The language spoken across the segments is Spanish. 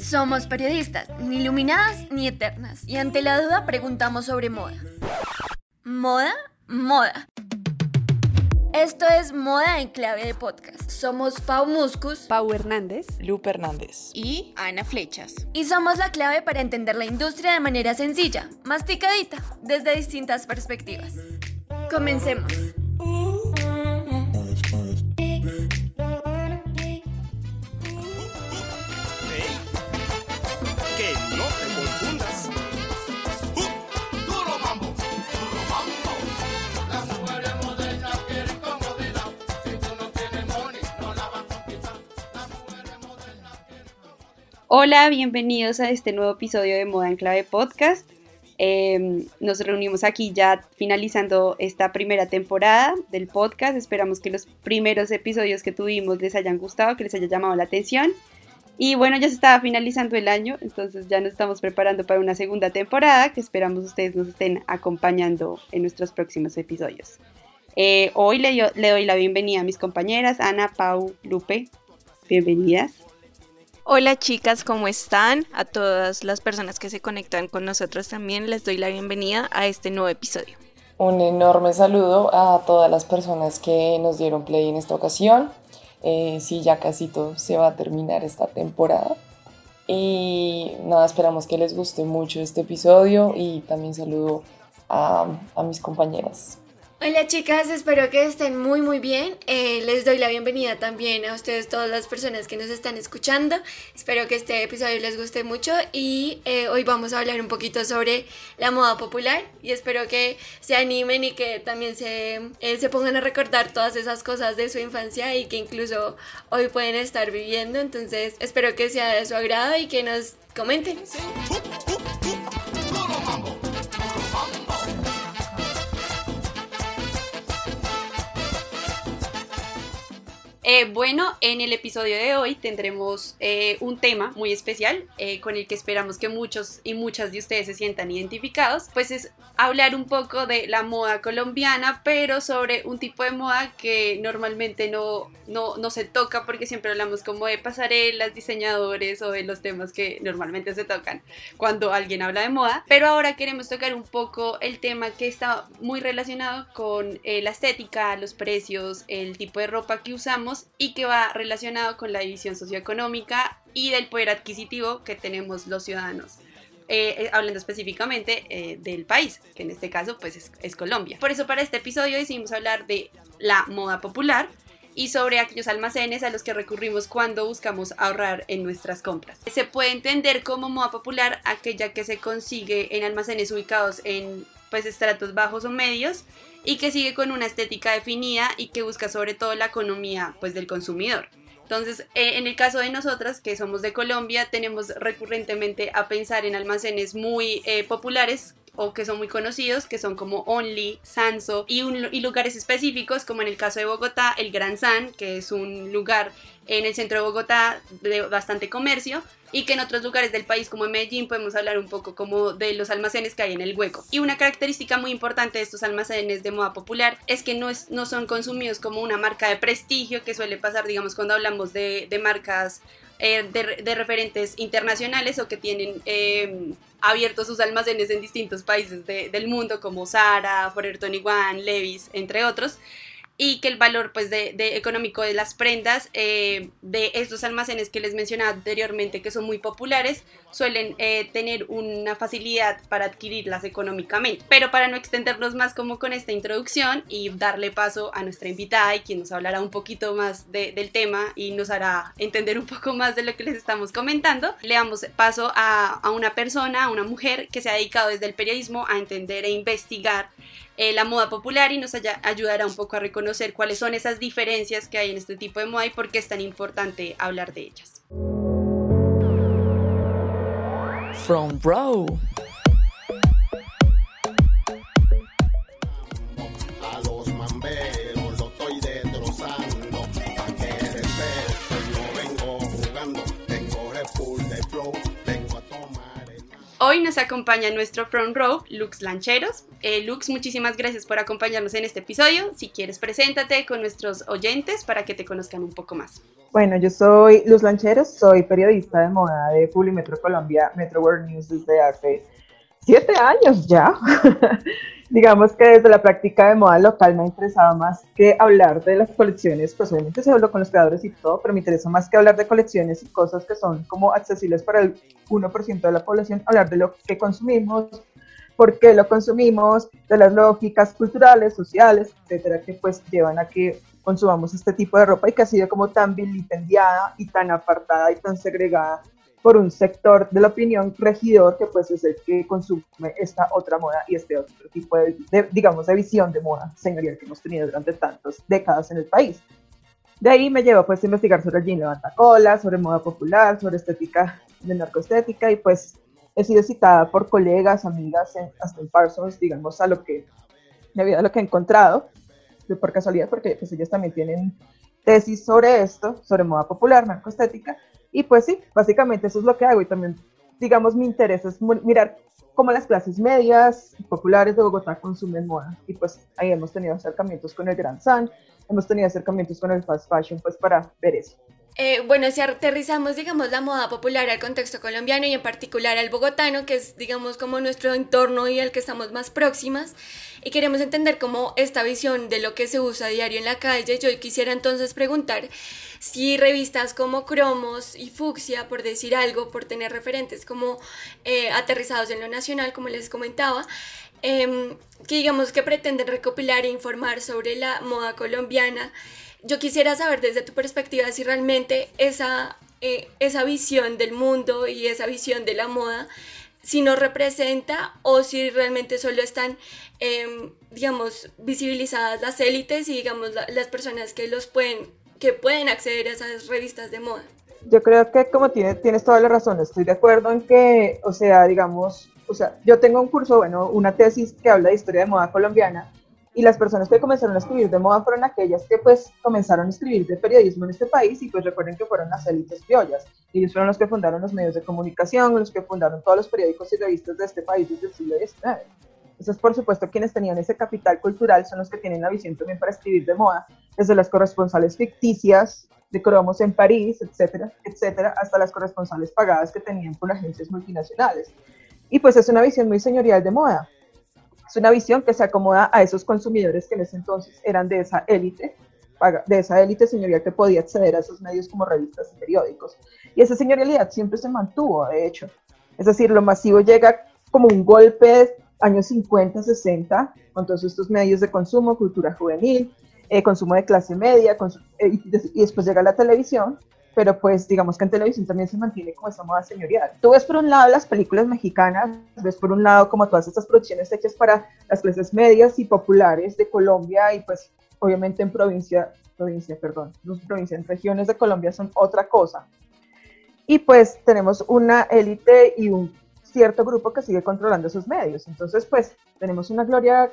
Somos periodistas, ni iluminadas ni eternas, y ante la duda preguntamos sobre moda. ¿Moda? Moda. Esto es Moda en Clave de Podcast. Somos Pau Muscus, Pau Hernández, Lupe Hernández y Ana Flechas. Y somos la clave para entender la industria de manera sencilla, masticadita, desde distintas perspectivas. Comencemos. Hola, bienvenidos a este nuevo episodio de Moda en Clave Podcast. Em, nos reunimos aquí ya finalizando esta primera temporada del podcast. Esperamos que los primeros episodios que tuvimos les hayan gustado, que les haya llamado la atención. Y bueno, ya se estaba finalizando el año, entonces ya nos estamos preparando para una segunda temporada que esperamos ustedes nos estén acompañando en nuestros próximos episodios. Eh, hoy le, le doy la bienvenida a mis compañeras Ana, Pau, Lupe. Bienvenidas. Hola chicas, ¿cómo están? A todas las personas que se conectan con nosotros también les doy la bienvenida a este nuevo episodio. Un enorme saludo a todas las personas que nos dieron play en esta ocasión. Eh, sí, ya casi todo se va a terminar esta temporada. Y nada, esperamos que les guste mucho este episodio y también saludo a, a mis compañeras. Hola chicas, espero que estén muy muy bien. Eh, les doy la bienvenida también a ustedes, todas las personas que nos están escuchando. Espero que este episodio les guste mucho y eh, hoy vamos a hablar un poquito sobre la moda popular y espero que se animen y que también se, eh, se pongan a recordar todas esas cosas de su infancia y que incluso hoy pueden estar viviendo. Entonces espero que sea de su agrado y que nos comenten. Eh, bueno, en el episodio de hoy tendremos eh, un tema muy especial eh, con el que esperamos que muchos y muchas de ustedes se sientan identificados, pues es hablar un poco de la moda colombiana, pero sobre un tipo de moda que normalmente no, no, no se toca porque siempre hablamos como de pasarelas, diseñadores o de los temas que normalmente se tocan cuando alguien habla de moda, pero ahora queremos tocar un poco el tema que está muy relacionado con la estética, los precios, el tipo de ropa que usamos y que va relacionado con la división socioeconómica y del poder adquisitivo que tenemos los ciudadanos. Eh, eh, hablando específicamente eh, del país, que en este caso pues es, es Colombia. Por eso para este episodio decidimos hablar de la moda popular, y sobre aquellos almacenes a los que recurrimos cuando buscamos ahorrar en nuestras compras. Se puede entender como moda popular aquella que se consigue en almacenes ubicados en pues estratos bajos o medios y que sigue con una estética definida y que busca sobre todo la economía pues del consumidor. Entonces, eh, en el caso de nosotras, que somos de Colombia, tenemos recurrentemente a pensar en almacenes muy eh, populares o que son muy conocidos, que son como Only, Sanso y, lugares específicos, como en el caso de Bogotá, el Gran San, que es un lugar en el centro de Bogotá de bastante comercio, y que en otros lugares del país como en Medellín podemos hablar un poco como de los almacenes que hay en el hueco. Y una característica muy importante de estos almacenes de moda popular es que no, es, no son consumidos como una marca de prestigio que suele pasar, digamos, cuando hablamos de, de marcas eh, de, de, referentes internacionales o que tienen eh, abiertos sus almacenes en distintos países de, del mundo como Zara, Forever 21, Levi's, entre otros y que el valor pues de, económico de las prendas eh, de estos almacenes que les mencionaba anteriormente que son muy populares suelen eh, tener una facilidad para adquirirlas económicamente. Pero para no extendernos más como con esta introducción y darle paso a nuestra invitada y quien nos hablará un poquito más del tema y nos hará entender un poco más de lo que les estamos comentando le damos paso a, a una persona a una mujer que se ha dedicado desde el periodismo a entender e investigar eh, la moda popular y nos ayudará un poco a reconocer cuáles son esas diferencias que hay en este tipo de moda y por qué es tan importante hablar de ellas. From Bro. Hoy nos acompaña nuestro front row, Lux Lancheros, Eh, Lux, muchísimas gracias por acompañarnos en este episodio. Si quieres, preséntate con nuestros oyentes para que te conozcan un poco más. Bueno, yo soy Luz Lancheros, soy periodista de moda de Publimetro Colombia, Metro World News desde hace siete años ya. digamos que desde la práctica de moda local me interesaba más que hablar de las colecciones, pues obviamente se habló con los creadores y todo, pero me interesa más que hablar de colecciones y cosas que son como accesibles para el 1% de la población, hablar de lo que consumimos, por qué lo consumimos, de las lógicas culturales, sociales, etcétera, que pues llevan a que consumamos este tipo de ropa y que ha sido como tan vilipendiada y tan apartada y tan segregada por un sector de la opinión regidor que pues es el que consume esta otra moda y este otro tipo de, digamos, de visión de moda señorial que hemos tenido durante tantas décadas en el país. De ahí me llevó pues a investigar sobre el jean levantacola, sobre moda popular, sobre estética de narcoestética y pues he sido citada por colegas, amigas, en, hasta en Parsons, digamos, a lo que, debido a lo que he encontrado, por casualidad, porque pues ellos también tienen tesis sobre esto, sobre moda popular, narcoestética, y pues sí, básicamente eso es lo que hago y también, digamos, mi interés es mirar cómo las clases medias populares de Bogotá consumen moda. Y pues ahí hemos tenido acercamientos con el Gran San, hemos tenido acercamientos con el fast fashion, pues para ver eso. Eh, bueno, si aterrizamos, digamos, la moda popular al contexto colombiano y en particular al bogotano, que es, digamos, como nuestro entorno y al que estamos más próximas, y queremos entender cómo esta visión de lo que se usa a diario en la calle, yo quisiera entonces preguntar si revistas como Cromos y Fucsia, por decir algo, por tener referentes como eh, aterrizados en lo nacional, como les comentaba, em, que digamos que pretenden recopilar e informar sobre la moda colombiana, yo quisiera saber desde tu perspectiva si realmente esa, eh, esa visión del mundo y esa visión de la moda, si nos representa o si realmente solo están, em, digamos, visibilizadas las élites y, digamos, las personas que, los pueden, que pueden acceder a esas revistas de moda. Yo creo que como tienes, tienes toda la razón, estoy de acuerdo en que, o sea, digamos, o sea, yo tengo un curso, bueno, una tesis que habla de historia de moda colombiana y las personas que comenzaron a escribir de moda fueron aquellas que pues comenzaron a escribir de periodismo en este país y pues recuerden que fueron las élites criollas. Ellos fueron los que fundaron los medios de comunicación, los que fundaron todos los periódicos y revistas de este país desde el siglo XIX. Entonces, por supuesto, quienes tenían ese capital cultural son los que tienen la visión también para escribir de moda, desde las corresponsales ficticias de cromos en París, etcétera, etcétera, hasta las corresponsales pagadas que tenían por agencias multinacionales. Y pues es una visión muy señorial de moda. Es una visión que se acomoda a esos consumidores que en ese entonces eran de esa élite, de esa élite señorial que podía acceder a esos medios como revistas y periódicos. Y esa señorialidad siempre se mantuvo, de hecho. Es decir, lo masivo llega como un golpe años 50, 60, con todos estos medios de consumo, cultura juvenil, eh, consumo de clase media, eh, y después llega la televisión, pero pues digamos que en televisión también se mantiene como esa moda señorial. Tú ves por un lado las películas mexicanas, ves por un lado como todas estas producciones hechas para las clases medias y populares de Colombia y pues obviamente en provincia, provincia, perdón, los provincias, en regiones de Colombia son otra cosa. Y pues tenemos una élite y un cierto grupo que sigue controlando esos medios. Entonces pues tenemos una Gloria,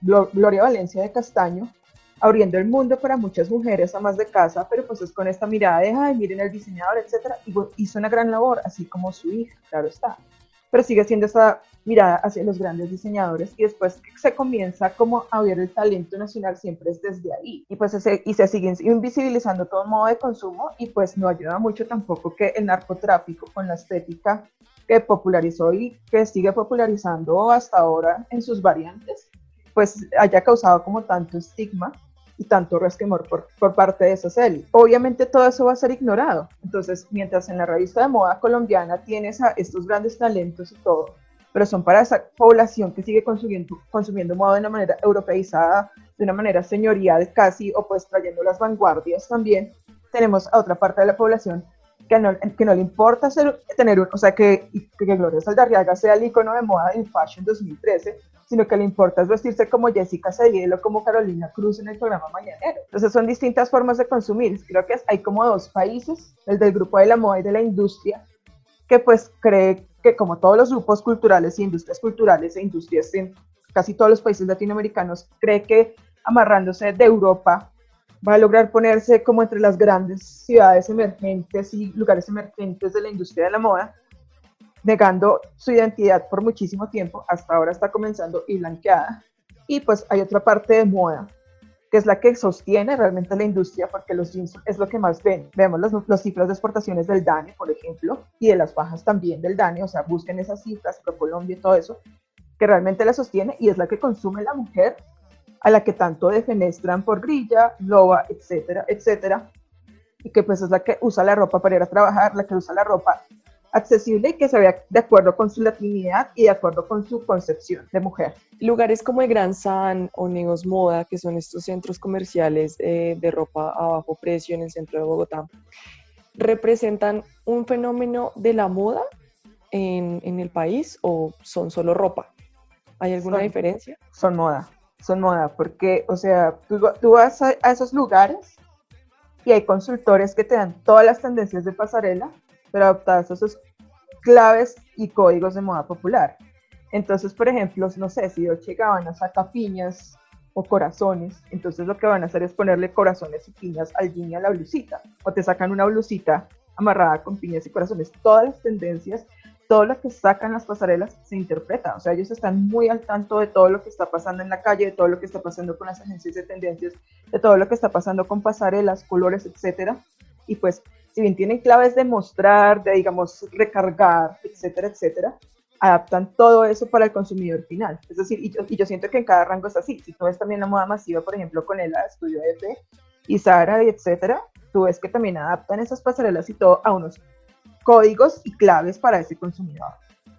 Gloria Valencia de Castaño abriendo el mundo para muchas mujeres amas de casa, pero pues es con esta mirada de, ay, miren el diseñador, etcétera, y hizo una gran labor, así como su hija, claro está. Pero sigue siendo esa mirada hacia los grandes diseñadores y después se comienza como a ver el talento nacional siempre es desde ahí y pues se, y se siguen invisibilizando todo modo de consumo y pues no ayuda mucho tampoco que el narcotráfico con la estética que popularizó y que sigue popularizando hasta ahora en sus variantes pues haya causado como tanto estigma y tanto resquemor por, por parte de esas élites. Obviamente todo eso va a ser ignorado. Entonces, mientras en la revista de moda colombiana tienes a estos grandes talentos y todo, pero son para esa población que sigue consumiendo, consumiendo moda de una manera europeizada, de una manera señorial casi, o pues trayendo las vanguardias también, tenemos a otra parte de la población que no, que no le importa ser, tener un, o sea, que, que Gloria Saldarriaga sea el icono de moda en Fashion 2013, sino que le importa es vestirse como Jessica Cediel o como Carolina Cruz en el programa Mañanero. Entonces son distintas formas de consumir. Creo que hay como dos países, el del grupo de la moda y de la industria, que pues cree que como todos los grupos culturales y industrias culturales e industrias en casi todos los países latinoamericanos, cree que amarrándose de Europa va a lograr ponerse como entre las grandes ciudades emergentes y lugares emergentes de la industria de la moda, negando su identidad por muchísimo tiempo, hasta ahora está comenzando y blanqueada. Y pues hay otra parte de moda, que es la que sostiene realmente la industria, porque los jeans es lo que más ven. Vemos los, los cifras de exportaciones del DANE, por ejemplo, y de las bajas también del DANE, o sea, busquen esas cifras, Pro Colombia y todo eso, que realmente la sostiene y es la que consume la mujer a la que tanto defenestran por grilla, loba, etcétera, etcétera, y que pues es la que usa la ropa para ir a trabajar, la que usa la ropa accesible y que se vea de acuerdo con su latinidad y de acuerdo con su concepción de mujer. Lugares como el Gran San o Negos Moda, que son estos centros comerciales eh, de ropa a bajo precio en el centro de Bogotá, representan un fenómeno de la moda en, en el país o son solo ropa? ¿Hay alguna diferencia? Son moda, son moda, porque, o sea, tú, tú vas a, a esos lugares y hay consultores que te dan todas las tendencias de pasarela, pero adaptadas a esos claves y códigos de moda popular. Entonces, por ejemplo, no sé, si Dolce Gabbana saca piñas o corazones, entonces lo que van a hacer es ponerle corazones y piñas al jean a la blusita, o te sacan una blusita amarrada con piñas y corazones. Todas las tendencias, todo lo que sacan las pasarelas se interpreta, o sea, ellos están muy al tanto de todo lo que está pasando en la calle, de todo lo que está pasando con las agencias de tendencias, de todo lo que está pasando con pasarelas, colores, etcétera, y pues si bien tienen claves de mostrar, de, digamos, recargar, etcétera, etcétera, adaptan todo eso para el consumidor final. Es decir, y yo, siento que en cada rango es así. Si tú ves también la moda masiva, por ejemplo, con el Estudio F y Zara y etcétera, tú ves que también adaptan esas pasarelas y todo a unos códigos y claves para ese consumidor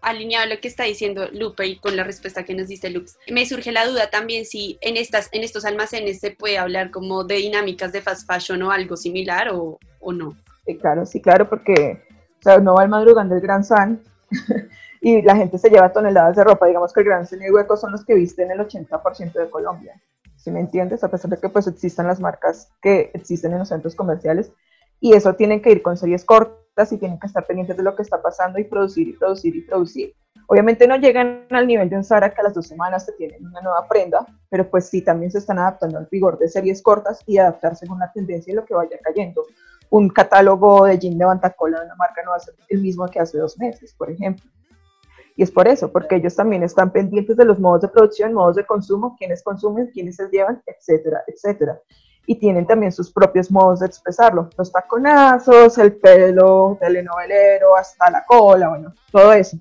alineado a lo que está diciendo Lupe y con la respuesta que nos diste Lux, me surge la duda también si en, estas, en estos almacenes se puede hablar como de dinámicas de fast fashion o algo similar o no. Sí, claro, sí, claro, porque o sea, uno va al madrugán del Gran San y la gente se lleva toneladas de ropa. Digamos que el Gran San y Hueco son los que visten el 80% de Colombia. ¿Sí me entiendes? A pesar de que pues existan las marcas que existen en los centros comerciales y eso tienen que ir con series cortas y tienen que estar pendientes de lo que está pasando y producir y producir y producir. Obviamente no llegan al nivel de un Zara que a las dos semanas te tienen una nueva prenda, pero pues sí, también se están adaptando al vigor de series cortas y adaptarse según la tendencia y lo que vaya cayendo un catálogo de jean de Bantacola de una marca no va a ser el mismo que hace dos meses, por ejemplo. Y es por eso, porque ellos también están pendientes de los modos de producción, modos de consumo, quiénes consumen, quiénes se llevan, etcétera, etcétera. Y tienen también sus propios modos de expresarlo, los taconazos, el pelo telenovelero, hasta la cola, bueno, todo eso.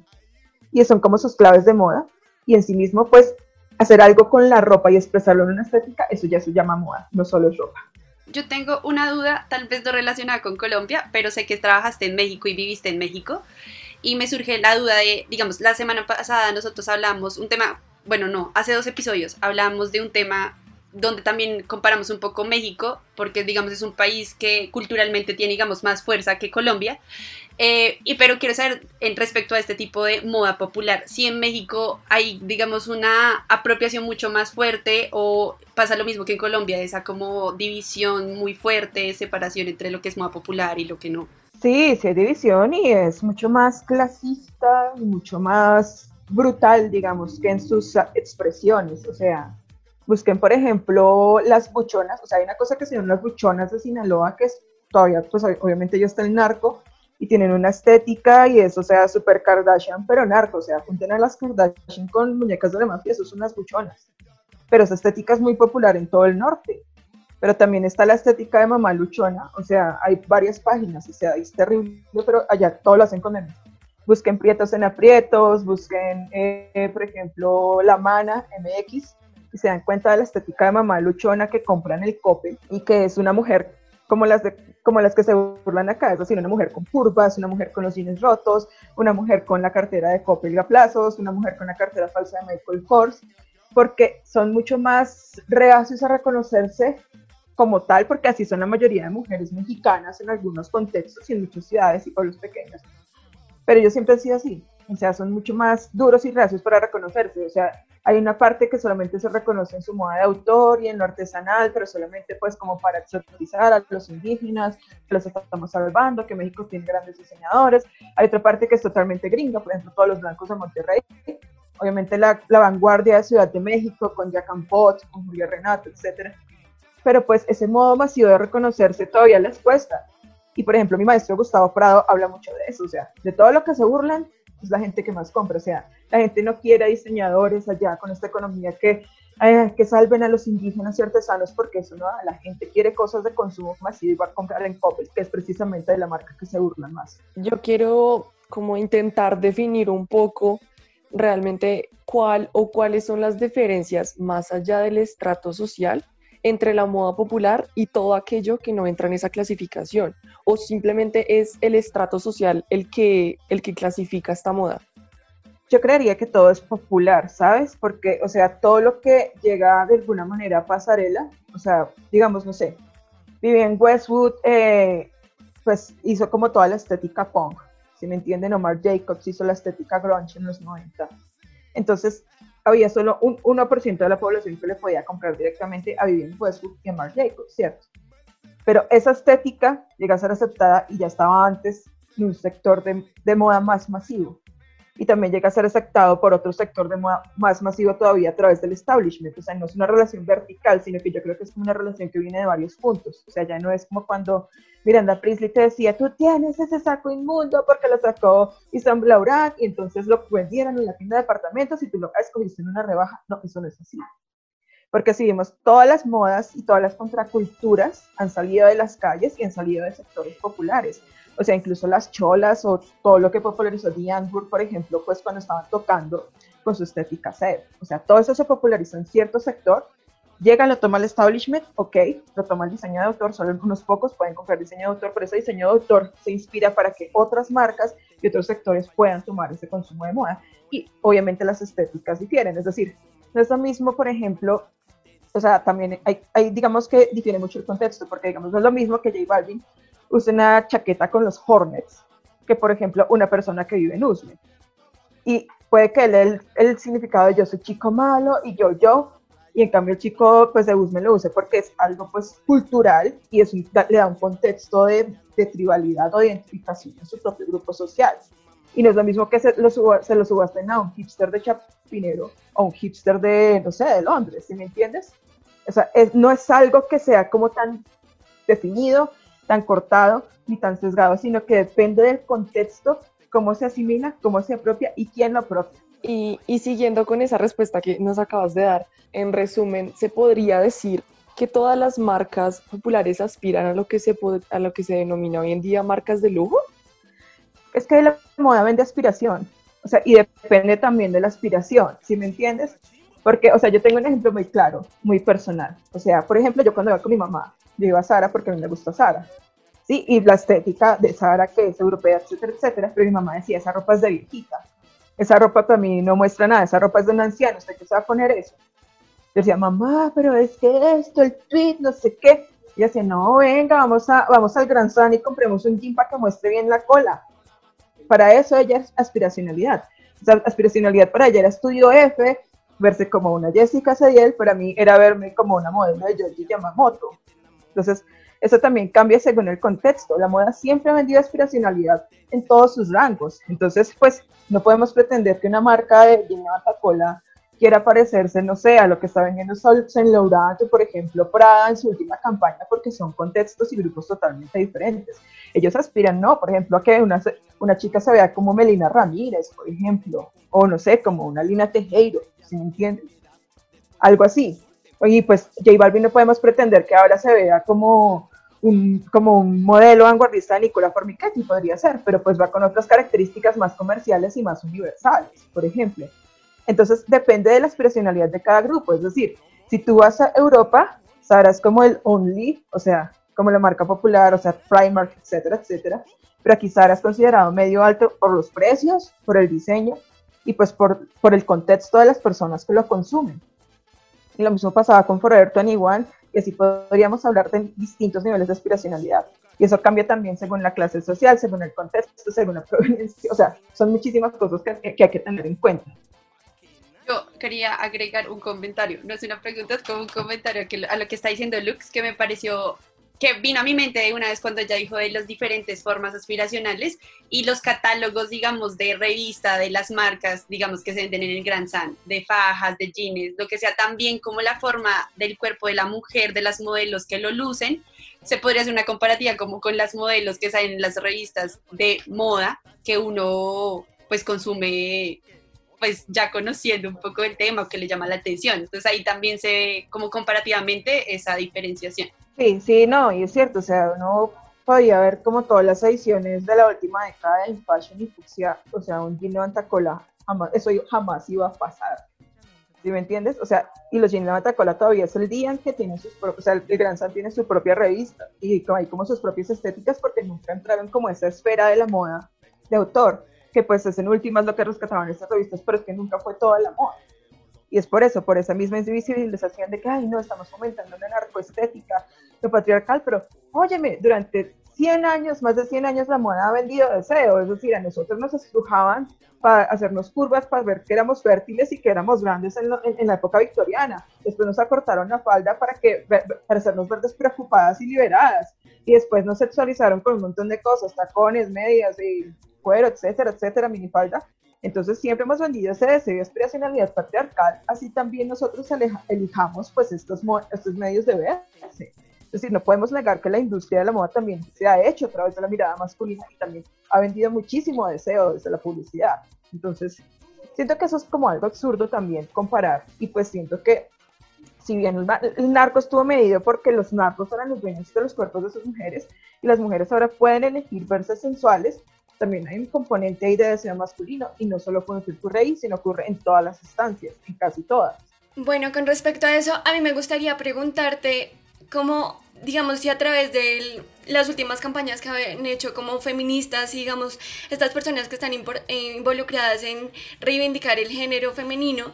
Y son como sus claves de moda. Y en sí mismo, pues, hacer algo con la ropa y expresarlo en una estética, eso ya se llama moda, no solo es ropa. Yo tengo una duda, tal vez no relacionada con Colombia, pero sé que trabajaste en México y viviste en México. Y me surge la duda de, digamos, la semana pasada nosotros hablamos un tema, bueno, no, hace dos episodios hablamos de un tema donde también comparamos un poco México, porque digamos es un país que culturalmente tiene, digamos, más fuerza que Colombia. Eh, y pero quiero saber en respecto a este tipo de moda popular, si en México hay, digamos, una apropiación mucho más fuerte o pasa lo mismo que en Colombia, esa como división muy fuerte, separación entre lo que es moda popular y lo que no. Sí, sí hay división y es mucho más clasista, mucho más brutal, digamos, que en sus expresiones. O sea, busquen, por ejemplo, las buchonas. O sea, hay una cosa que se llaman las buchonas de Sinaloa, que es todavía, pues obviamente ya está el narco, y tienen una estética y eso, sea, super Kardashian, pero narco, o sea, junten a las Kardashian con muñecas de la mafia, eso son unas buchonas. Pero esa estética es muy popular en todo el norte. Pero también está la estética de mamá luchona, o sea, hay varias páginas, o sea, es terrible, pero allá todo lo hacen con memes. Busquen prietos en aprietos, busquen, eh, por ejemplo, La Mana MX, se dan cuenta de la estética de mamá luchona que compran el cope y que es una mujer como las, como las que se burlan acá, es decir, una mujer con curvas, una mujer con los jeans rotos, una mujer con la cartera de Coppel Plazos, una mujer con la cartera falsa de Michael Kors, porque son mucho más reacios a reconocerse como tal, porque así son la mayoría de mujeres mexicanas en algunos contextos y en muchas ciudades y pueblos pequeños. Pero yo siempre he sido así, o sea, son mucho más duros y reacios para reconocerse, o sea, hay una parte que solamente se reconoce en su moda de autor y en lo artesanal, pero solamente pues como para exotizar a los indígenas, que los estamos salvando, que México tiene grandes diseñadores. Hay otra parte que es totalmente gringa, por ejemplo, todos los blancos de Monterrey. Obviamente la, vanguardia de Ciudad de México con Jack con Julia Renato, etc. Pero pues ese modo masivo de reconocerse todavía les cuesta. Y por ejemplo, mi maestro Gustavo Prado habla mucho de eso, o sea, de todo lo que se burlan, es la gente que más compra. O sea, la gente no quiere diseñadores allá con esta economía que, eh, que salven a los indígenas y artesanos porque eso no, la gente quiere cosas de consumo masivo y va a comprar en Coppel, que es precisamente de la marca que se burlan más. Yo quiero como intentar definir un poco realmente cuál o cuáles son las diferencias más allá del estrato social entre la moda popular y todo aquello que no entra en esa clasificación o simplemente es el estrato social el que el que clasifica esta moda. Yo creería que todo es popular, ¿sabes? Porque, o sea, todo lo que llega de alguna manera a pasarela, o sea, digamos, no sé, Vivian Westwood, eh, pues hizo como toda la estética punk, si me entienden, Omar Jacobs hizo la estética grunge en los 90. Entonces, había solo un 1% de la población que le podía comprar directamente a Vivian Westwood y a Marc Jacobs, ¿cierto? Pero esa estética llega a ser aceptada y ya estaba antes en un sector de moda más masivo y también llega a ser aceptado por otro sector de moda más masivo todavía a través del establishment. O sea, no es una relación vertical, sino que yo creo que es una relación que viene de varios puntos. O sea, ya no es como cuando Miranda Priestley te decía, tú tienes ese saco inmundo porque lo sacó Isam Laurent y entonces lo vendieron en la tienda de departamentos y tú lo escogiste en una rebaja. No, eso no es así. Porque si vemos, todas las modas y todas las contraculturas han salido de las calles y han salido de sectores populares o sea, incluso las cholas o todo lo que popularizó Diane por ejemplo, pues cuando estaban tocando con su estética set. O sea, todo eso se popularizó en cierto sector, llega, lo toma el establishment, ok, lo toma el diseño de autor, solo unos pocos pueden comprar diseño de autor, pero ese diseño de autor se inspira para que otras marcas y otros sectores puedan tomar ese consumo de moda. Y obviamente las estéticas difieren, es decir, no es lo mismo, por ejemplo, o sea, también hay, hay digamos que difiere mucho el contexto, porque digamos, no es lo mismo que J Balvin use una chaqueta con los Hornets que, por ejemplo, una persona que vive en Usme. Y puede que él el, significado de yo soy chico malo y yo yo, y en cambio el chico pues de Usme lo use porque es algo pues cultural y es le da un contexto de, de, tribalidad o de identificación en su propio grupo social. Y no es lo mismo que se lo, se lo subasten a un hipster de Chapinero o un hipster de, no sé, de Londres, ¿sí me entiendes? O sea, es, no es algo que sea como tan definido tan cortado ni tan sesgado, sino que depende del contexto, cómo se asimila, cómo se apropia y quién lo apropia. Y, y siguiendo con esa respuesta que nos acabas de dar, en resumen, se podría decir que todas las marcas populares aspiran a lo que se, a lo que se denomina hoy en día marcas de lujo? Es que la moda vende aspiración, o sea, y depende también de la aspiración, ¿sí me entiendes? Porque, o sea, yo tengo un ejemplo muy claro, muy personal. O sea, por ejemplo, yo cuando iba con mi mamá, yo iba a Sara porque a mí me gusta Sara. Sí, y la estética de Sara, que es europea, etcétera, etcétera, pero mi mamá decía, esa ropa es de viejita. Esa ropa para mí no muestra nada, esa ropa es de un anciano, ¿usted qué se va a poner eso? Yo decía, mamá, pero es que esto, el tweet, no sé qué. Y decía, no, venga, vamos, a, vamos al Gran San y compremos un jean para que muestre bien la cola. Para eso ella es aspiracionalidad. O aspiracionalidad para ella era estudio F, verse como una Jessica Sadiel, para mí era verme como una modelo de Georgie Yamamoto. Entonces, eso también cambia según el contexto. La moda siempre ha vendido aspiracionalidad en todos sus rangos. Entonces, pues, no podemos pretender que una marca de Coca-Cola quiera parecerse, no sé, a lo que está vendiendo Saint Laurent o, por ejemplo, Prada en su última campaña, porque son contextos y grupos totalmente diferentes. Ellos aspiran, ¿no? Por ejemplo, a que una, una chica se vea como Melina Ramírez, por ejemplo, o no sé, como una Lina Tejero, ¿sí me entiendes? Algo así. Y pues J Balvin no podemos pretender que ahora se vea como un, como un modelo vanguardista de Nicola Formichetti, podría ser, pero pues va con otras características más comerciales y más universales, por ejemplo. Entonces depende de la aspiracionalidad de cada grupo, es decir, si tú vas a Europa, sabrás como el Only, o sea, como la marca popular, o sea, Primark, etcétera, etcétera, pero aquí es considerado medio alto por los precios, por el diseño y pues por, por el contexto de las personas que lo consumen. Y lo mismo pasaba con Forever 21 y así podríamos hablar de distintos niveles de aspiracionalidad. Y eso cambia también según la clase social, según el contexto, según la proveniencia. O sea, son muchísimas cosas que, que hay que tener en cuenta. Yo quería agregar un comentario, no es una pregunta, es como un comentario a lo que está diciendo Lux, que me pareció que vino a mi mente de una vez cuando ella dijo de las diferentes formas aspiracionales y los catálogos, digamos, de revista, de las marcas, digamos, que se venden en el Gran San, de fajas, de jeans, lo que sea, también como la forma del cuerpo de la mujer, de las modelos que lo lucen, se podría hacer una comparativa como con las modelos que salen en las revistas de moda, que uno pues consume pues ya conociendo un poco el tema que le llama la atención. Entonces ahí también se ve como comparativamente esa diferenciación. Sí, sí, no, y es cierto, o sea, uno podía ver como todas las ediciones de la última década en Fashion y Fuxia, o sea, un jean levantacola, jamás, eso jamás iba a pasar. ¿Sí me entiendes? O sea, y los jeans levantacola todavía es el día en que tiene sus propios, o sea, el Gran San tiene su propia revista y hay como sus propias estéticas porque nunca entraron como esa esfera de la moda de autor que pues es en últimas lo que rescataban estas revistas, pero es que nunca fue toda la moda. Y es por eso, por esa misma invisibilización de que, ay, no, estamos fomentando la narcoestética, lo patriarcal, pero, óyeme, durante 100 años, más de 100 años, la moda ha vendido deseo, es decir, a nosotros nos estrujaban para hacernos curvas, para ver que éramos fértiles y que éramos grandes en, en, la época victoriana. Después nos acortaron la falda para, que, para hacernos ver despreocupadas y liberadas. Y después nos sexualizaron con un montón de cosas, tacones, medias y cuero, etcétera, etcétera, minifalda. Entonces siempre hemos vendido ese deseo de aspiracionalidad patriarcal, así también nosotros elijamos pues estos, estos medios de verse. Es decir, no podemos negar que la industria de la moda también se ha hecho a través de la mirada masculina y también ha vendido muchísimo deseo desde la publicidad. Entonces, siento que eso es como algo absurdo también comparar y pues siento que si bien el, narco estuvo medido porque los narcos eran los dueños de los cuerpos de sus mujeres y las mujeres ahora pueden elegir verse sensuales, también hay un componente ahí de deseo masculino y no solo ocurre ahí, sino ocurre en todas las instancias, en casi todas. Bueno, con respecto a eso, a mí me gustaría preguntarte cómo, digamos, si a través de las últimas campañas que han hecho como feministas y, digamos, estas personas que están eh, involucradas en reivindicar el género femenino,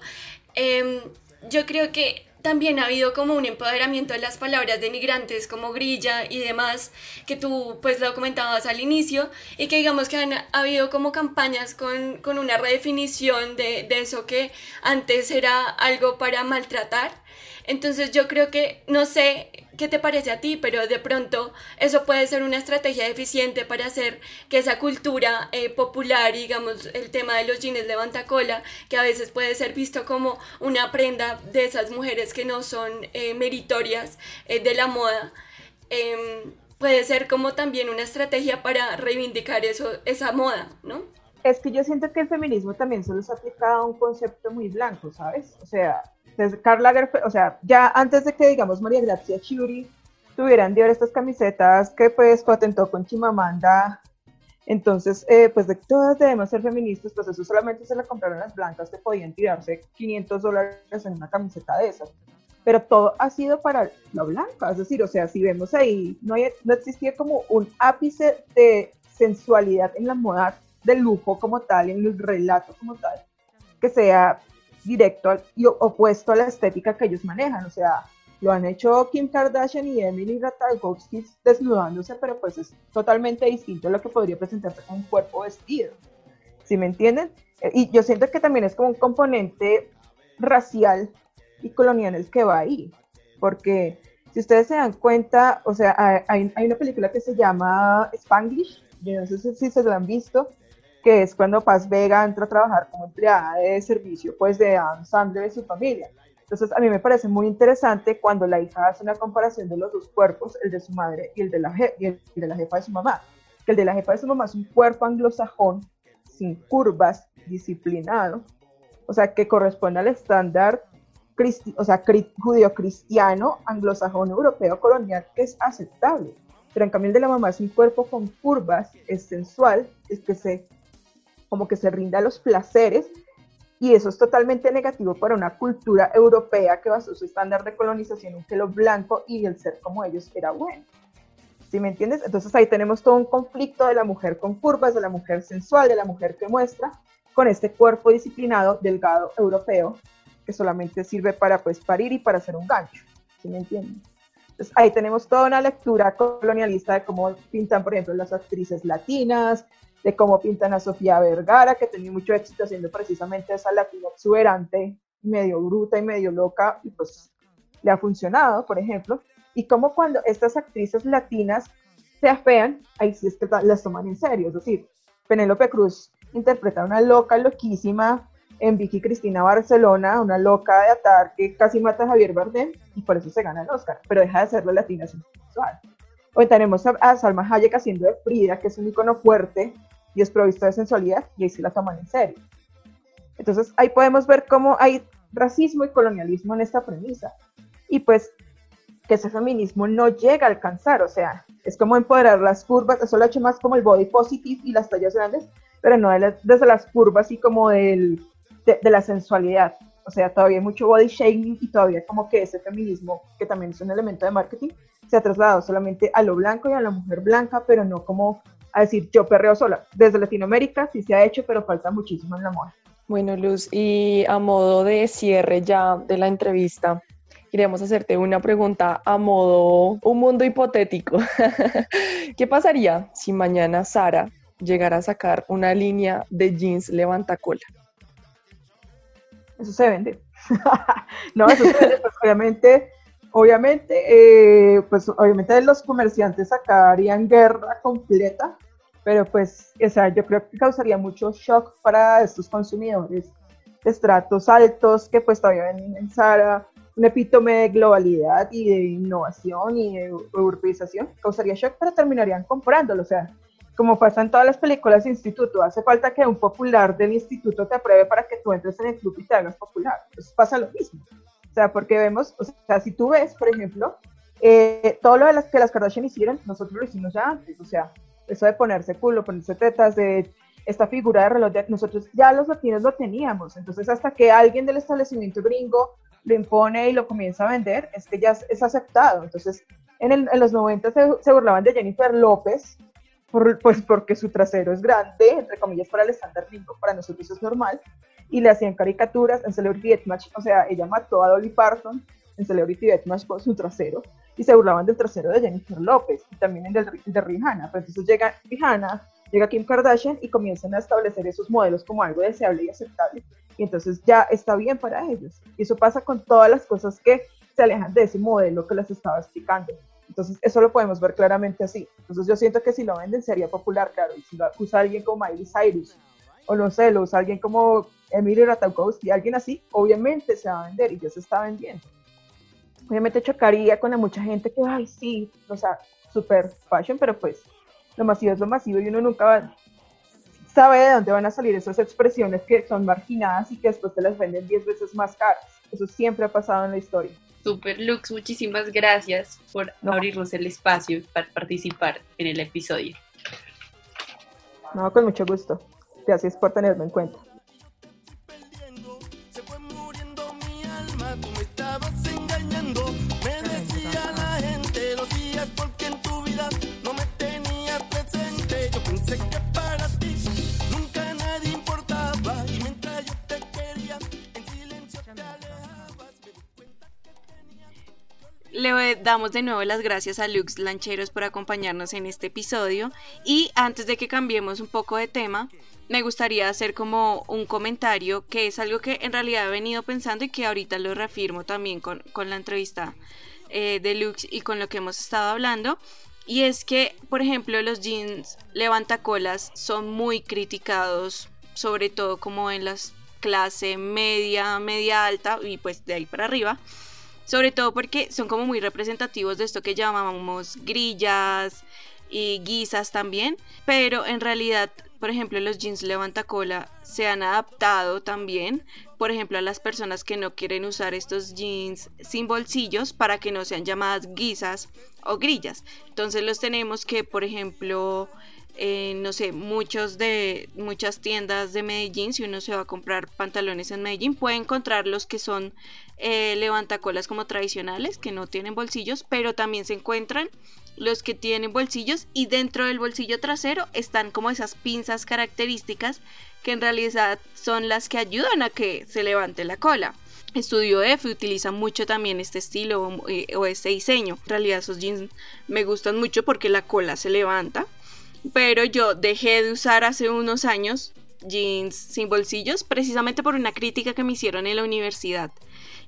em, yo creo que también ha habido como un empoderamiento de las palabras denigrantes como grilla y demás, que tú pues lo comentabas al inicio, y que digamos que han habido como campañas con, con una redefinición de, de eso que antes era algo para maltratar. Entonces yo creo que, no sé qué te parece a ti, pero de pronto eso puede ser una estrategia eficiente para hacer que esa cultura eh, popular, digamos, el tema de los jeans levanta cola, que a veces puede ser visto como una prenda de esas mujeres que no son eh, meritorias eh, de la moda, em, puede ser como también una estrategia para reivindicar eso, esa moda, ¿no? Es que yo siento que el feminismo también se les ha aplicado a un concepto muy blanco, ¿sabes? O sea, entonces, Karl Lagerfeld, o sea, ya antes de que, digamos, María Gracia Chiuri tuvieran de estas camisetas que pues patentó con Chimamanda, entonces, eh, pues de todas debemos ser feministas, pues eso solamente se le compraron las blancas que podían tirarse 500 dólares en una camiseta de esas. Pero todo ha sido para la blanca, es decir, o sea, si vemos ahí, no, no existía como un ápice de sensualidad en la moda de lujo como tal, en el relato como tal, que sea directo y opuesto a la estética que ellos manejan. O sea, lo han hecho Kim Kardashian y Emily Ratajkowski desnudándose, pero pues es totalmente distinto a lo que podría presentarse con un cuerpo vestido. ¿Sí me entienden? Eh, y yo siento que también es como un componente racial y colonial el que va ahí. Porque si ustedes se dan cuenta, o sea, hay, una película que se llama Spanglish, yo no sé si se lo han visto, que es cuando Paz Vega entra a trabajar como empleada de servicio pues de Adam Sandler y su familia. Entonces a mí me parece muy interesante cuando la hija hace una comparación de los dos cuerpos, el de su madre y el de la, y el de la jefa de su mamá. Que el de la jefa de su mamá es un cuerpo anglosajón, sin curvas, disciplinado, o sea, que corresponde al estándar o sea, judío-cristiano, anglosajón, europeo, colonial, que es aceptable. Pero en cambio el de la mamá es un cuerpo con curvas, es sensual, es que se como que se rinda a los placeres, y eso es totalmente negativo para una cultura europea que basó su estándar de colonización en que lo blanco y el ser como ellos era bueno. ¿Sí me entiendes? Entonces ahí tenemos todo un conflicto de la mujer con curvas, de la mujer sensual, de la mujer que muestra, con este cuerpo disciplinado, delgado, europeo, que solamente sirve para pues parir y para hacer un gancho. ¿Sí me entiendes? Entonces ahí tenemos toda una lectura colonialista de cómo pintan, por ejemplo, las actrices latinas, de cómo pintan a Sofía Vergara, que tenía mucho éxito haciendo precisamente esa latina exuberante, medio bruta y medio loca, y pues le ha funcionado, por ejemplo, y cómo cuando estas actrices latinas se afean, ahí sí es que las toman en serio, es decir, Penélope Cruz interpreta a una loca loquísima en Vicky Cristina Barcelona, una loca de atar que casi mata a Javier Bardem y por eso se gana el Oscar, pero deja de ser la latina sensual. Hoy tenemos a, Salma Hayek haciendo de Frida, que es un icono fuerte, desprovisto de sensualidad, y ahí sí la toman en serio. Entonces ahí podemos ver cómo hay racismo y colonialismo en esta premisa. Y pues que ese feminismo no llega a alcanzar, o sea, es como empoderar las curvas, eso lo ha hecho más como el body positive y las tallas grandes, pero no desde las curvas y como del, de, la sensualidad. O sea, todavía hay mucho body shaming y todavía como que ese feminismo, que también es un elemento de marketing, se ha trasladado solamente a lo blanco y a la mujer blanca, pero no como a decir yo perreo sola. Desde Latinoamérica sí se ha hecho, pero falta muchísimo en la moda. Bueno, Luz, y a modo de cierre ya de la entrevista, queríamos hacerte una pregunta a modo, un mundo hipotético. ¿Qué pasaría si mañana Sara llegara a sacar una línea de jeans levantacola? Eso se vende. no, eso se vende, pues obviamente, obviamente, eh, pues obviamente los comerciantes sacarían guerra completa pero pues, o sea, yo creo que causaría mucho shock para estos consumidores de estratos altos que pues todavía ven en Sara un epítome de globalidad y de innovación y de urbanización, causaría shock, pero terminarían comprándolo, o sea, como pasa en todas las películas de instituto, hace falta que un popular del instituto te apruebe para que tú entres en el club y te hagas popular. Entonces pasa lo mismo. O sea, porque vemos, o sea, si tú ves, por ejemplo, eh, todo lo de las que las Kardashian hicieron, nosotros lo hicimos ya antes, o sea, eso de ponerse culo, ponerse tetas, de esta figura de reloj, de, nosotros ya los latinos lo teníamos, entonces hasta que alguien del establecimiento gringo lo impone y lo comienza a vender, es que ya es, aceptado. Entonces, en, en los 90 se, burlaban de Jennifer López, por, pues porque su trasero es grande, entre comillas, para el estándar gringo, para nosotros es normal, y le hacían caricaturas en Celebrity Deathmatch, o sea, ella mató a Dolly Parton en Celebrity Deathmatch por su trasero, y se burlaban del trasero de Jennifer López y también el de Rihanna. Pero entonces llega Rihanna, llega Kim Kardashian y comienzan a establecer esos modelos como algo deseable y aceptable. Y entonces ya está bien para ellos. Y eso pasa con todas las cosas que se alejan de ese modelo que les estaba explicando. Entonces, eso lo podemos ver claramente así. Entonces, yo siento que si lo venden sería popular, claro. Y si lo usa alguien como Miley Cyrus, o no sé, lo usa alguien como Emilio Ratajkowski, alguien así, obviamente se va a vender y ya se está vendiendo obviamente chocaría con la mucha gente que, ay, sí, o sea, super fashion, pero pues lo masivo es lo masivo y uno nunca va, sabe de dónde van a salir esas expresiones que son marginadas y que después te las venden 10 veces más caras. Eso siempre ha pasado en la historia. Super Lux, muchísimas gracias por abrirnos el espacio para participar en el episodio. No, con mucho gusto. Gracias por tenerme en cuenta. Le damos de nuevo las gracias a Lux Lancheros por acompañarnos en este episodio y antes de que cambiemos un poco de tema, me gustaría hacer como un comentario que es algo que en realidad he venido pensando y que ahorita lo reafirmo también con, la entrevista eh, de Lux y con lo que hemos estado hablando. Y es que, por ejemplo, los jeans levantacolas son muy criticados, sobre todo como en las clase media, media alta y pues de ahí para arriba sobre todo porque son como muy representativos de esto que llamamos grillas y guisas también, pero en realidad, por ejemplo, los jeans levanta cola se han adaptado también, por ejemplo, a las personas que no quieren usar estos jeans sin bolsillos para que no sean llamadas guisas o grillas. Entonces los tenemos que, por ejemplo, no sé, muchos de muchas tiendas de Medellín, si uno se va a comprar pantalones en Medellín, puede encontrar los que son eh, levantacolas como tradicionales, que no tienen bolsillos, pero también se encuentran los que tienen bolsillos y dentro del bolsillo trasero están como esas pinzas características que en realidad son las que ayudan a que se levante la cola. Estudio F utiliza mucho también este estilo o, eh, o este diseño. En realidad esos jeans me gustan mucho porque la cola se levanta pero yo dejé de usar hace unos años jeans sin bolsillos precisamente por una crítica que me hicieron en la universidad.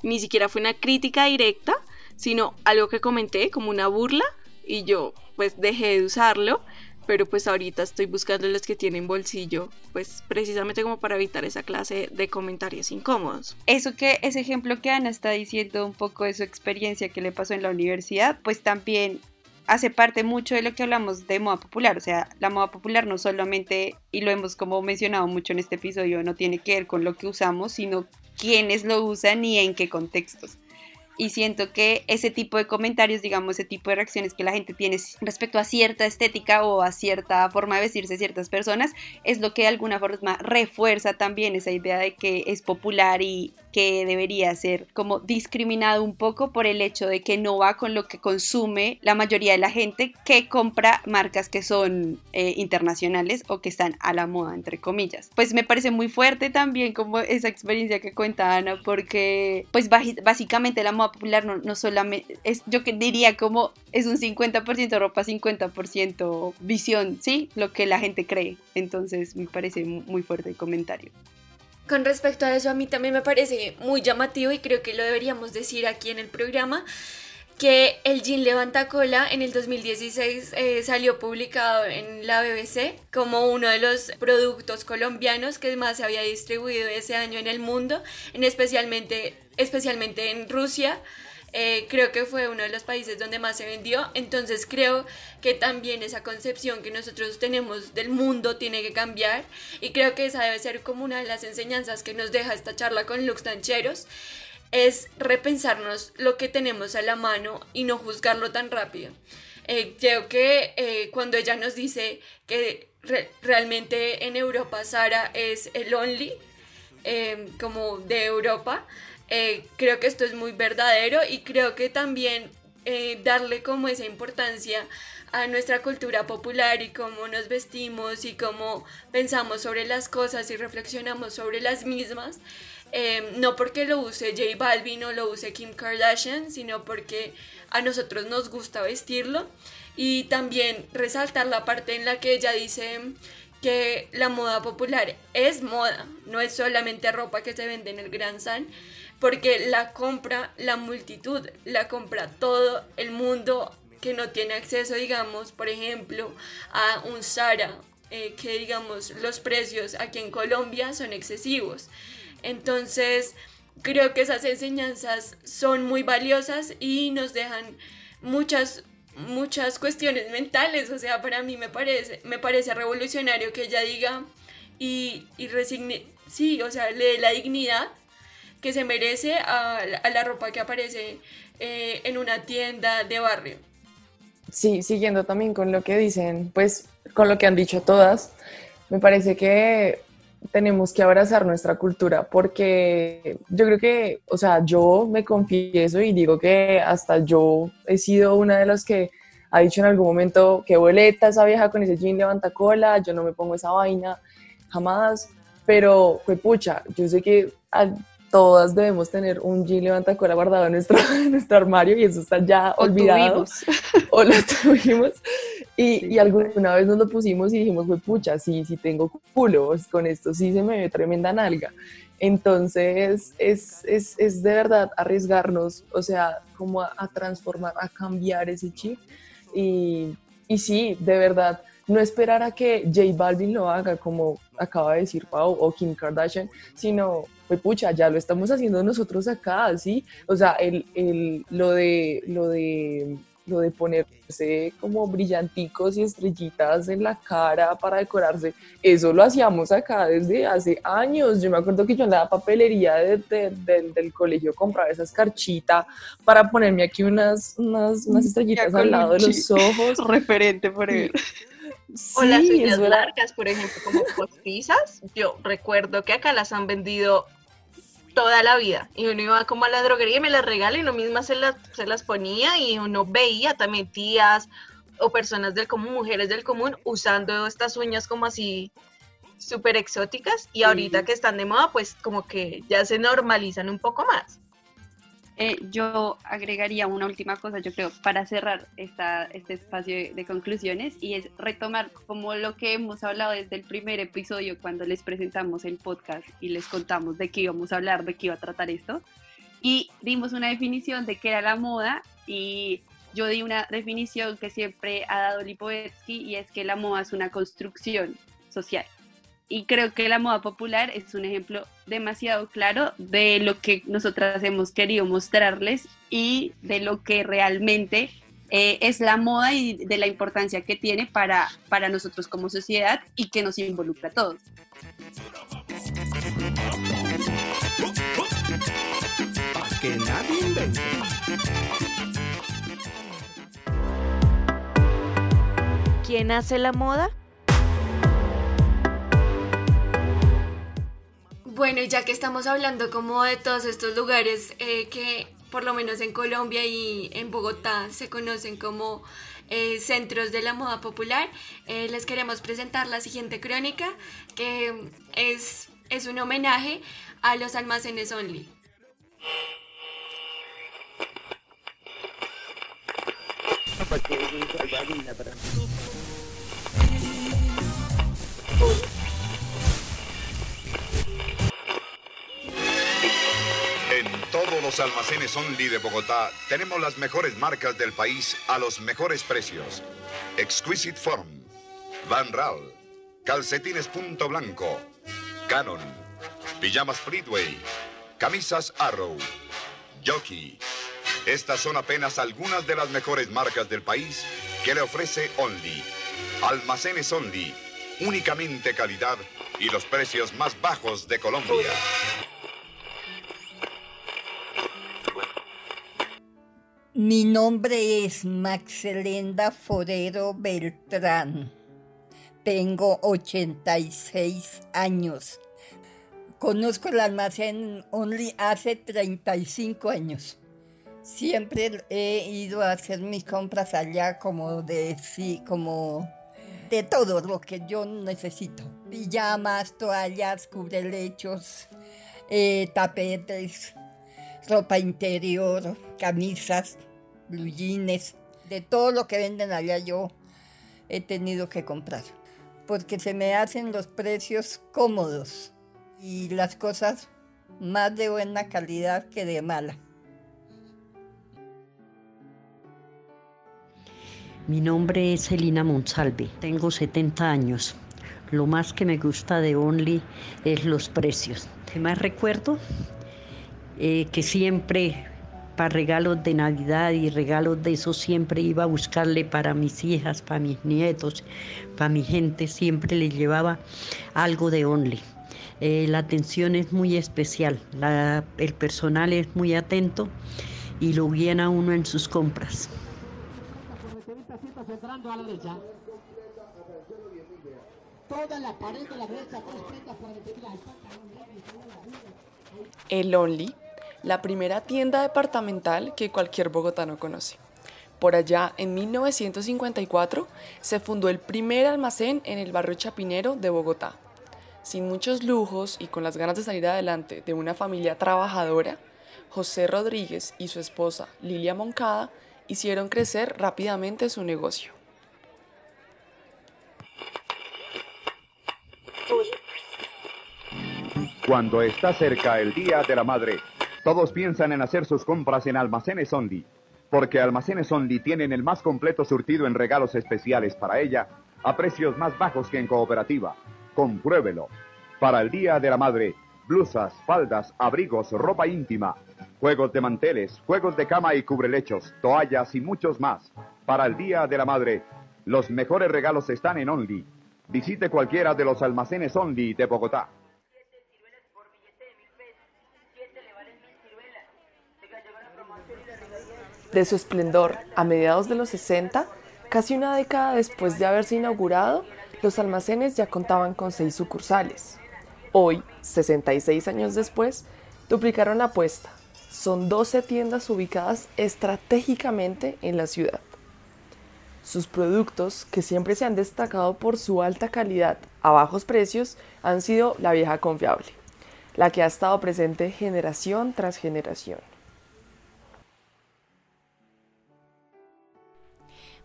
Ni siquiera fue una crítica directa, sino algo que comenté como una burla y yo pues dejé de usarlo, pero pues ahorita estoy buscando los que tienen bolsillo, pues precisamente como para evitar esa clase de comentarios incómodos. Eso que ese ejemplo que Ana está diciendo un poco de su experiencia que le pasó en la universidad, pues también hace parte mucho de lo que hablamos de moda popular. O sea, la moda popular no solamente, y lo hemos como mencionado mucho en este episodio, no tiene que ver con lo que usamos, sino quiénes lo usan y en qué contextos. Y siento que ese tipo de comentarios, digamos, ese tipo de reacciones que la gente tiene respecto a cierta estética o a cierta forma de vestirse ciertas personas, es lo que de alguna forma refuerza también esa idea de que es popular y que debería ser como discriminado un poco por el hecho de que no va con lo que consume la mayoría de la gente que compra marcas que son eh, internacionales o que están a la moda, entre comillas. Pues me parece muy fuerte también como esa experiencia que cuenta Ana, porque pues básicamente la moda popular no, no solamente, es, yo diría como es un 50% ropa, 50% visión, ¿sí? Lo que la gente cree. Entonces me parece muy fuerte el comentario. Con respecto a eso, a mí también me parece muy llamativo y creo que lo deberíamos decir aquí en el programa que el jean levanta cola en el 2016 eh, salió publicado en la BBC como uno de los productos colombianos que más se había distribuido ese año en el mundo, en especialmente, especialmente en Rusia. Eh, creo que fue uno de los países donde más se vendió, entonces creo que también esa concepción que nosotros tenemos del mundo tiene que cambiar y creo que esa debe ser como una de las enseñanzas que nos deja esta charla con Lux Tancheros es repensarnos lo que tenemos a la mano y no juzgarlo tan rápido. Eh, creo que eh, cuando ella nos dice que realmente en Europa Sara es el only, em, como de Europa, eh, creo que esto es muy verdadero y creo que también darle como esa importancia a nuestra cultura popular y cómo nos vestimos y cómo pensamos sobre las cosas y reflexionamos sobre las mismas Em, no porque lo use J Balvin o lo use Kim Kardashian, sino porque a nosotros nos gusta vestirlo. Y también resaltar la parte en la que ella dice que la moda popular es moda, no es solamente ropa que se vende en el Gran San, porque la compra la multitud, la compra todo el mundo que no tiene acceso, digamos, por ejemplo, a un Zara, eh, que digamos los precios aquí en Colombia son excesivos. Entonces, creo que esas enseñanzas son muy valiosas y nos dejan muchas muchas cuestiones mentales, o sea, para mí me parece me parece revolucionario que ella diga y, y resigne, sí, o sea, le dé la dignidad que se merece a, la ropa que aparece eh, en una tienda de barrio. Sí, siguiendo también con lo que dicen, pues con lo que han dicho todas, me parece que tenemos que abrazar nuestra cultura porque yo creo que, o sea, yo me confieso y digo que hasta yo he sido una de las que ha dicho en algún momento que boleta esa vieja con ese jean levanta cola, yo no me pongo esa vaina, jamás, pero fue pucha, yo sé que todas debemos tener un jean levanta cola guardado en nuestro, nuestro armario y eso está ya olvidado. O lo tuvimos. Y, y, alguna vez nos lo pusimos y dijimos, fue pucha, sí, sí tengo culo, pues, con esto sí se me ve tremenda nalga. Entonces, es, es, es de verdad arriesgarnos, o sea, como a, a transformar, a cambiar ese chip. Y, y sí, de verdad, no esperar a que J Balvin lo haga, como acaba de decir Pau, o Kim Kardashian, sino pues pucha, ya lo estamos haciendo nosotros acá, ¿sí? O sea, el, el, lo de, lo de, lo de ponerse como brillanticos y estrellitas en la cara para decorarse, eso lo hacíamos acá desde hace años. Yo me acuerdo que yo en la papelería del colegio compraba esa escarchita para ponerme aquí unas, unas, unas estrellitas al lado de los ojos. Referente por él o las uñas largas, por ejemplo, como postizas. Yo recuerdo que acá las han vendido toda la vida. Y uno iba como a la droguería y me las regala y uno misma se las, se las ponía y uno veía también tías o personas del común, mujeres del común, usando estas uñas como así súper exóticas y ahorita que están de moda, pues como que ya se normalizan un poco más. Eh, yo agregaría una última cosa, yo creo, para cerrar esta, este espacio de, conclusiones y es retomar como lo que hemos hablado desde el primer episodio cuando les presentamos el podcast y les contamos de qué íbamos a hablar, de qué iba a tratar esto. Y dimos una definición de qué era la moda y yo di una definición que siempre ha dado Lipovetsky y es que la moda es una construcción social. Y creo que la moda popular es un ejemplo demasiado claro de lo que nosotras hemos querido mostrarles y de lo que realmente eh, es la moda y de la importancia que tiene para, para nosotros como sociedad y que nos involucra a todos. Que nadie invente. ¿Quién hace la moda? Bueno, y ya que estamos hablando como de todos estos lugares eh, que por lo menos en Colombia y en Bogotá se conocen como eh, centros de la moda popular, eh, les queremos presentar la siguiente crónica que es, es un homenaje a los almacenes Only. Los almacenes Only de Bogotá tenemos las mejores marcas del país a los mejores precios. Exquisite Form, Van Raal, Calcetines Punto Blanco, Canon, Pijamas Speedway, Camisas Arrow, Jockey. Estas son apenas algunas de las mejores marcas del país que le ofrece Only. Almacenes Only, únicamente calidad y los precios más bajos de Colombia. Mi nombre es Maxelenda Forero Beltrán. Tengo 86 años. Conozco el almacén Only hace 35 años. Siempre he ido a hacer mis compras allá como de sí, como de todo lo que yo necesito. Pijamas, toallas, cubrelechos, eh, tapetes, ropa interior, camisas, blujines, de todo lo que venden allá yo he tenido que comprar, porque se me hacen los precios cómodos y las cosas más de buena calidad que de mala. Mi nombre es Celina Monsalve, tengo 70 años. Lo más que me gusta de Only es los precios. ¿Qué más recuerdo? Eh, que siempre para regalos de Navidad y regalos de eso siempre iba a buscarle para mis hijas, para mis nietos, para mi gente, siempre les llevaba algo de Only. Eh, la atención es muy especial, el personal es muy atento y lo guían a uno en sus compras. El Only, la primera tienda departamental que cualquier bogotano conoce. Por allá, en 1954, se fundó el primer almacén en el barrio Chapinero de Bogotá. Sin muchos lujos y con las ganas de salir adelante de una familia trabajadora, José Rodríguez y su esposa Lilia Moncada hicieron crecer rápidamente su negocio. Cuando está cerca el Día de la Madre, todos piensan en hacer sus compras en Almacenes Only, porque Almacenes Only tienen el más completo surtido en regalos especiales para ella a precios más bajos que en cooperativa. Compruébelo. Para el Día de la Madre, blusas, faldas, abrigos, ropa íntima, juegos de manteles, juegos de cama y cubrelechos, toallas y muchos más. Para el Día de la Madre, los mejores regalos están en Only. Visite cualquiera de los almacenes Only de Bogotá. De su esplendor a mediados de los 60, casi una década después de haberse inaugurado, los almacenes ya contaban con seis sucursales. Hoy, 66 años después, duplicaron la apuesta. Son 12 tiendas ubicadas estratégicamente en la ciudad. Sus productos, que siempre se han destacado por su alta calidad a bajos precios, han sido la vieja confiable, la que ha estado presente generación tras generación.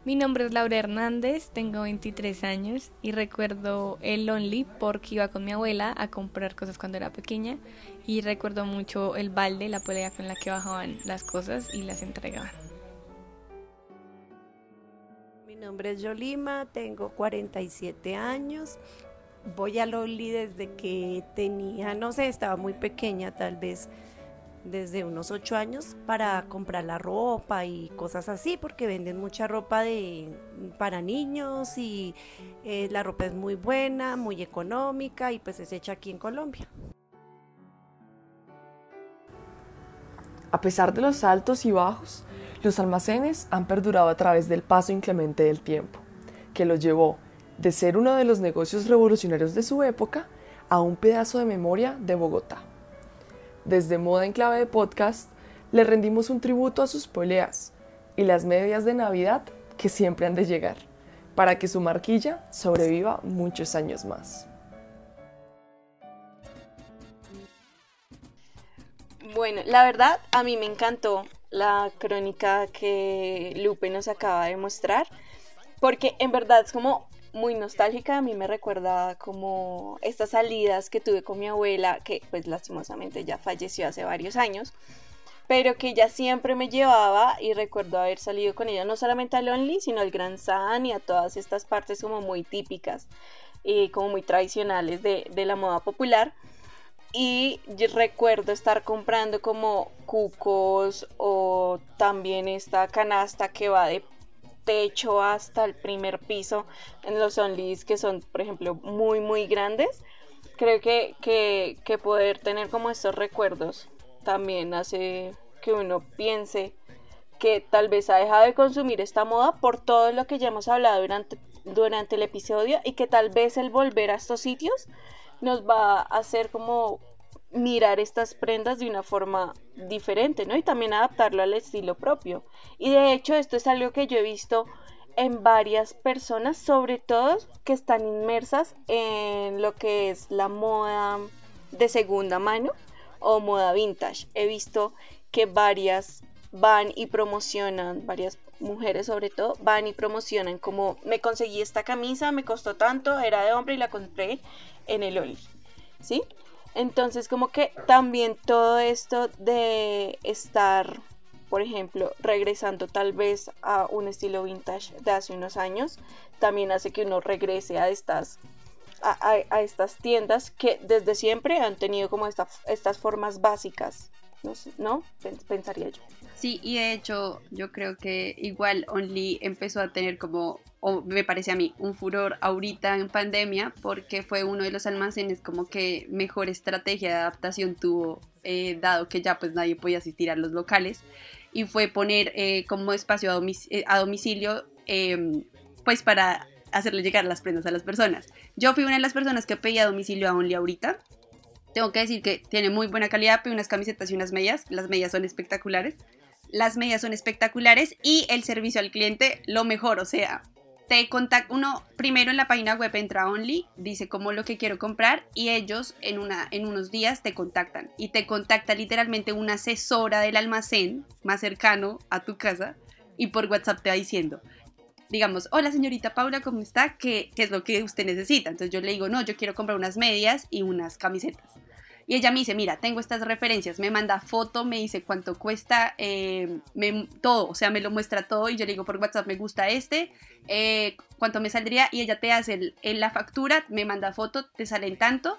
Mi nombre es Laura Hernández, tengo 23 años y recuerdo el Only porque iba con mi abuela a comprar cosas cuando era pequeña y recuerdo mucho el balde, la polea con la que bajaban las cosas y las entregaban. Mi nombre es Yolima, tengo 47 años. Voy al Only desde que tenía, no sé, estaba muy pequeña, tal vez desde unos ocho años para comprar la ropa y cosas así, porque venden mucha ropa de, para niños y eh, la ropa es muy buena, muy económica y pues es hecha aquí en Colombia. A pesar de los altos y bajos, los almacenes han perdurado a través del paso inclemente del tiempo, que los llevó de ser uno de los negocios revolucionarios de su época a un pedazo de memoria de Bogotá. Desde Moda en Clave de Podcast, le rendimos un tributo a sus poleas y las medias de Navidad que siempre han de llegar, para que su marquilla sobreviva muchos años más. Bueno, la verdad, a mí me encantó la crónica que Lupe nos acaba de mostrar, porque en verdad es como muy nostálgica, a mí me recuerda como estas salidas que tuve con mi abuela, que pues lastimosamente ya falleció hace varios años, pero que ella siempre me llevaba y recuerdo haber salido con ella no solamente al Only, sino al Gran San y a todas estas partes como muy típicas y como muy tradicionales de, de la moda popular. Y recuerdo estar comprando como cucos o también esta canasta que va de techo hasta el primer piso en los onlys que son, por ejemplo, muy, muy grandes. Creo que, que, poder tener como estos recuerdos también hace que uno piense que tal vez ha dejado de consumir esta moda por todo lo que ya hemos hablado durante, durante el episodio y que tal vez el volver a estos sitios nos va a hacer como mirar estas prendas de una forma diferente, ¿no? Y también adaptarlo al estilo propio. Y de hecho esto es algo que yo he visto en varias personas, sobre todo que están inmersas en lo que es la moda de segunda mano o moda vintage. He visto que varias van y promocionan, varias mujeres sobre todo, van y promocionan como me conseguí esta camisa, me costó tanto, era de hombre y la compré en el Oli, ¿sí? Entonces como que también todo esto de estar, por ejemplo, regresando tal vez a un estilo vintage de hace unos años, también hace que uno regrese a estas, a, estas tiendas que desde siempre han tenido como estas formas básicas, ¿no? Pensaría yo. Sí, y de hecho yo creo que igual Only empezó a tener como, o me parece a mí, un furor ahorita en pandemia porque fue uno de los almacenes como que mejor estrategia de adaptación tuvo, eh, dado que ya pues nadie podía asistir a los locales, y fue poner eh, como espacio a, eh, domicilio em, pues para hacerle llegar las prendas a las personas. Yo fui una de las personas que pedía domicilio a Only ahorita. Tengo que decir que tiene muy buena calidad, pedí unas camisetas y unas medias, las medias son espectaculares. Las medias son espectaculares y el servicio al cliente lo mejor, o sea, te contacta uno primero en la página web entra Only, dice como lo que quiero comprar y ellos en, una, en unos días te contactan y te contacta literalmente una asesora del almacén más cercano a tu casa y por WhatsApp te va diciendo, digamos, hola señorita Paula, ¿cómo está? ¿Qué, ¿Qué es lo que usted necesita? Entonces yo le digo, no, yo quiero comprar unas medias y unas camisetas. Y ella me dice, mira, tengo estas referencias, me manda foto, me dice cuánto cuesta, eh, todo, o sea, me lo muestra todo y yo le digo por WhatsApp, me gusta este, eh, cuánto me saldría y ella te hace la factura, me manda foto, te salen tanto.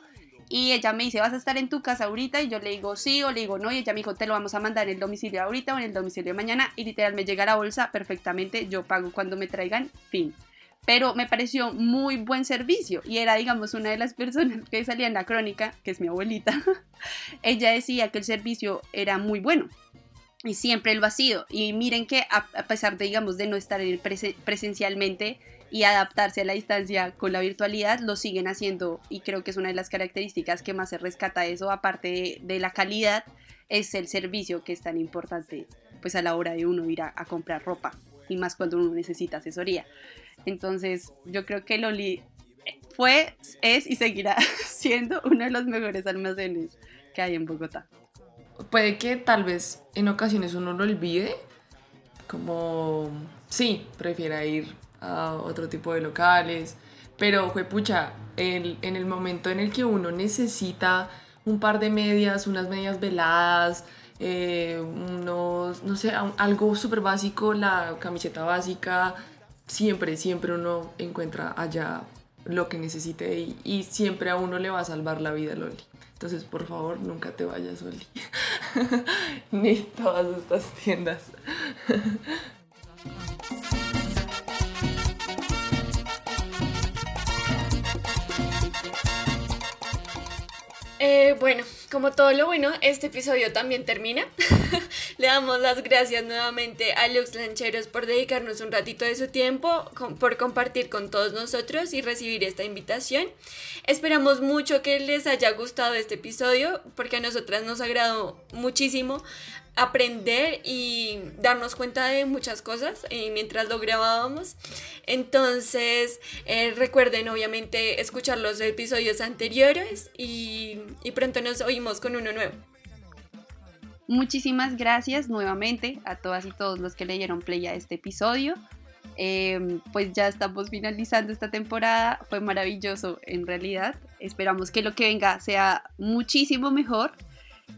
Y ella me dice, ¿vas a estar en tu casa ahorita? Y yo le digo sí o le digo no. Y ella me dijo, te lo vamos a mandar en el domicilio ahorita o en el domicilio mañana. Y literal me llega la bolsa perfectamente. Yo pago cuando me traigan. Fin pero me pareció muy buen servicio y era, digamos, una de las personas que salía en la crónica, que es mi abuelita, ella decía que el servicio era muy bueno y siempre lo ha sido. Y miren que a, pesar de, digamos, de no estar presencialmente y adaptarse a la distancia con la virtualidad, lo siguen haciendo y creo que es una de las características que más se rescata eso, aparte de, la calidad, es el servicio que es tan importante pues a la hora de uno ir a comprar ropa y más cuando uno necesita asesoría. Entonces, yo creo que Loli fue, es y seguirá siendo uno de los mejores almacenes que hay en Bogotá. Puede que tal vez en ocasiones uno lo olvide, como sí, prefiera ir a otro tipo de locales, pero fue pucha, en el momento en el que uno necesita un par de medias, unas medias veladas, eh, unos, no sé, algo súper básico, la camiseta básica, siempre, siempre uno encuentra allá lo que necesite y, siempre a uno le va a salvar la vida, Loli. Entonces, por favor, nunca te vayas, Loli. ni todas estas tiendas. Eh, bueno, como todo lo bueno, este episodio también termina. Le damos las gracias nuevamente a Lux Lancheros por dedicarnos un ratito de su tiempo, por compartir con todos nosotros y recibir esta invitación. Esperamos mucho que les haya gustado este episodio porque a nosotras nos agradó muchísimo aprender y darnos cuenta de muchas cosas eh, mientras lo grabábamos. Entonces, eh, recuerden obviamente escuchar los episodios anteriores y, pronto nos oímos con uno nuevo. Muchísimas gracias nuevamente a todas y todos los que le dieron play a este episodio. Em, pues ya estamos finalizando esta temporada. Fue maravilloso en realidad. Esperamos que lo que venga sea muchísimo mejor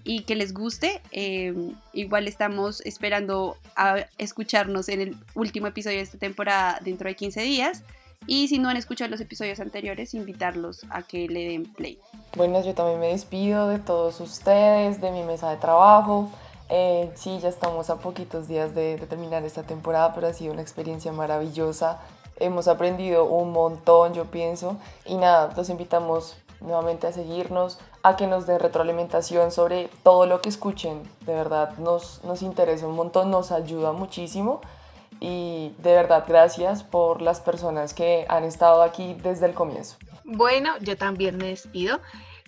y que les guste. Em, igual estamos esperando a escucharnos en el último episodio de esta temporada dentro de 15 días. Y si no han escuchado los episodios anteriores, invitarlos a que le den play. Bueno, yo también me despido de todos ustedes, de mi mesa de trabajo. Eh, sí, ya estamos a poquitos días de, de terminar esta temporada, pero ha sido una experiencia maravillosa. Hemos aprendido un montón, yo pienso. Y nada, los invitamos nuevamente a seguirnos, a que nos den retroalimentación sobre todo lo que escuchen. De verdad, nos, nos interesa un montón, nos ayuda muchísimo. Y de verdad, gracias por las personas que han estado aquí desde el comienzo. Bueno, yo también me despido.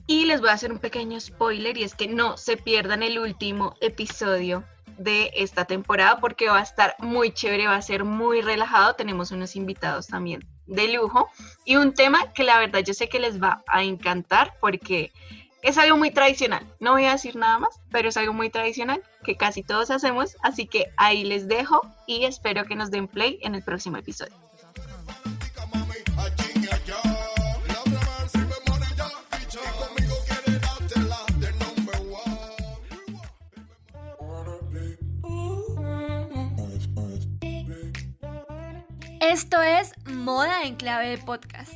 Y les voy a hacer un pequeño spoiler y es que no se pierdan el último episodio de esta temporada porque va a estar muy chévere, va a ser muy relajado. Tenemos unos invitados también de lujo y un tema que la verdad yo sé que les va a encantar porque es algo muy tradicional. No voy a decir nada más, pero es algo muy tradicional que casi todos hacemos. Así que ahí les dejo y espero que nos den play en el próximo episodio. Esto es Moda en Clave de Podcast.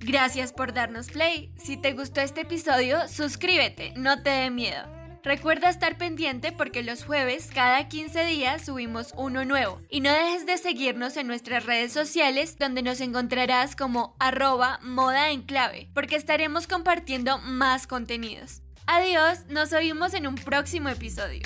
Gracias por darnos play. Si te gustó este episodio, suscríbete, no te dé miedo. Recuerda estar pendiente porque los jueves cada 15 días subimos uno nuevo. Y no dejes de seguirnos en nuestras redes sociales donde nos encontrarás como arroba moda en clave porque estaremos compartiendo más contenidos. Adiós, nos oímos en un próximo episodio.